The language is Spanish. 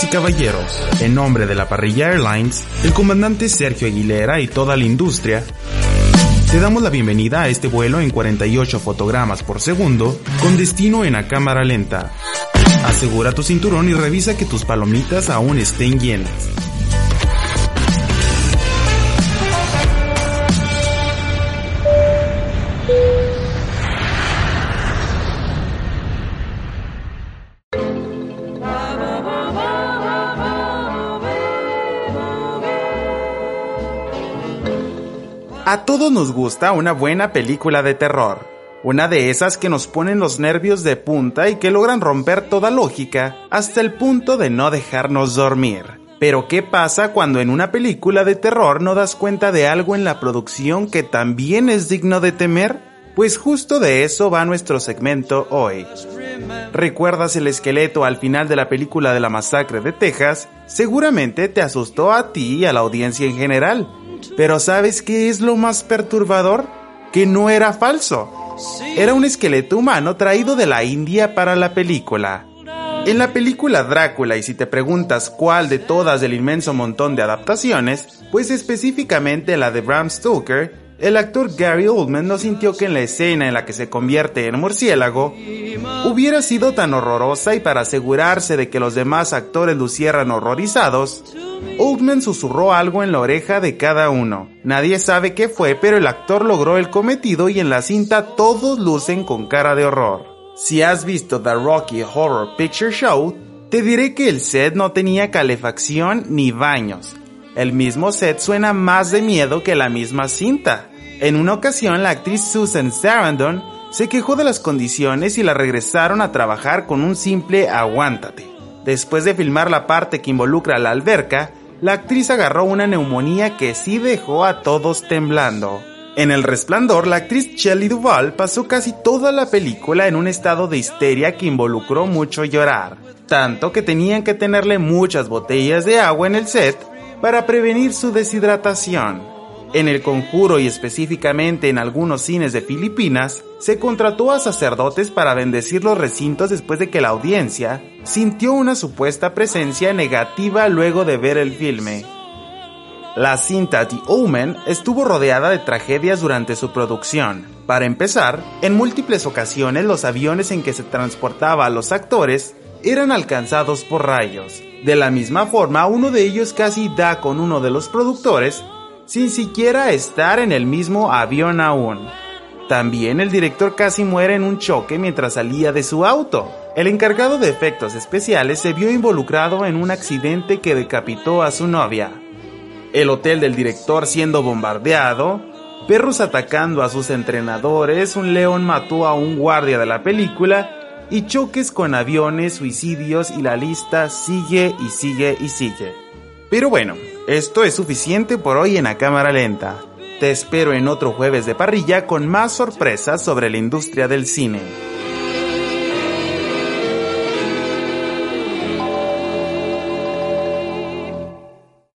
Y caballeros, en nombre de la parrilla Airlines, el comandante Sergio Aguilera y toda la industria, te damos la bienvenida a este vuelo en 48 fotogramas por segundo con destino en la cámara lenta. Asegura tu cinturón y revisa que tus palomitas aún estén llenas. A todos nos gusta una buena película de terror. Una de esas que nos ponen los nervios de punta y que logran romper toda lógica hasta el punto de no dejarnos dormir. Pero ¿qué pasa cuando en una película de terror no das cuenta de algo en la producción que también es digno de temer? Pues justo de eso va nuestro segmento hoy. ¿Recuerdas el esqueleto al final de la película de la masacre de Texas? Seguramente te asustó a ti y a la audiencia en general pero ¿sabes qué es lo más perturbador? Que no era falso. Era un esqueleto humano traído de la India para la película. En la película Drácula, y si te preguntas cuál de todas del inmenso montón de adaptaciones, pues específicamente la de Bram Stoker, el actor Gary Oldman no sintió que en la escena en la que se convierte en murciélago hubiera sido tan horrorosa y para asegurarse de que los demás actores lucieran horrorizados, Oldman susurró algo en la oreja de cada uno. Nadie sabe qué fue, pero el actor logró el cometido y en la cinta todos lucen con cara de horror. Si has visto The Rocky Horror Picture Show, te diré que el set no tenía calefacción ni baños, el mismo set suena más de miedo que la misma cinta. En una ocasión, la actriz Susan Sarandon se quejó de las condiciones y la regresaron a trabajar con un simple aguántate. Después de filmar la parte que involucra la alberca, la actriz agarró una neumonía que sí dejó a todos temblando. En El Resplandor, la actriz Shelley Duvall pasó casi toda la película en un estado de histeria que involucró mucho llorar, tanto que tenían que tenerle muchas botellas de agua en el set para prevenir su deshidratación. En el conjuro y específicamente en algunos cines de Filipinas, se contrató a sacerdotes para bendecir los recintos después de que la audiencia sintió una supuesta presencia negativa luego de ver el filme. La cinta The Omen estuvo rodeada de tragedias durante su producción. Para empezar, en múltiples ocasiones los aviones en que se transportaba a los actores eran alcanzados por rayos. De la misma forma, uno de ellos casi da con uno de los productores sin siquiera estar en el mismo avión aún. También el director casi muere en un choque mientras salía de su auto. El encargado de efectos especiales se vio involucrado en un accidente que decapitó a su novia. El hotel del director siendo bombardeado, perros atacando a sus entrenadores, un león mató a un guardia de la película y choques con aviones, suicidios y la lista sigue y sigue y sigue. Pero bueno, esto es suficiente por hoy en la cámara lenta. Te espero en otro jueves de parrilla con más sorpresas sobre la industria del cine.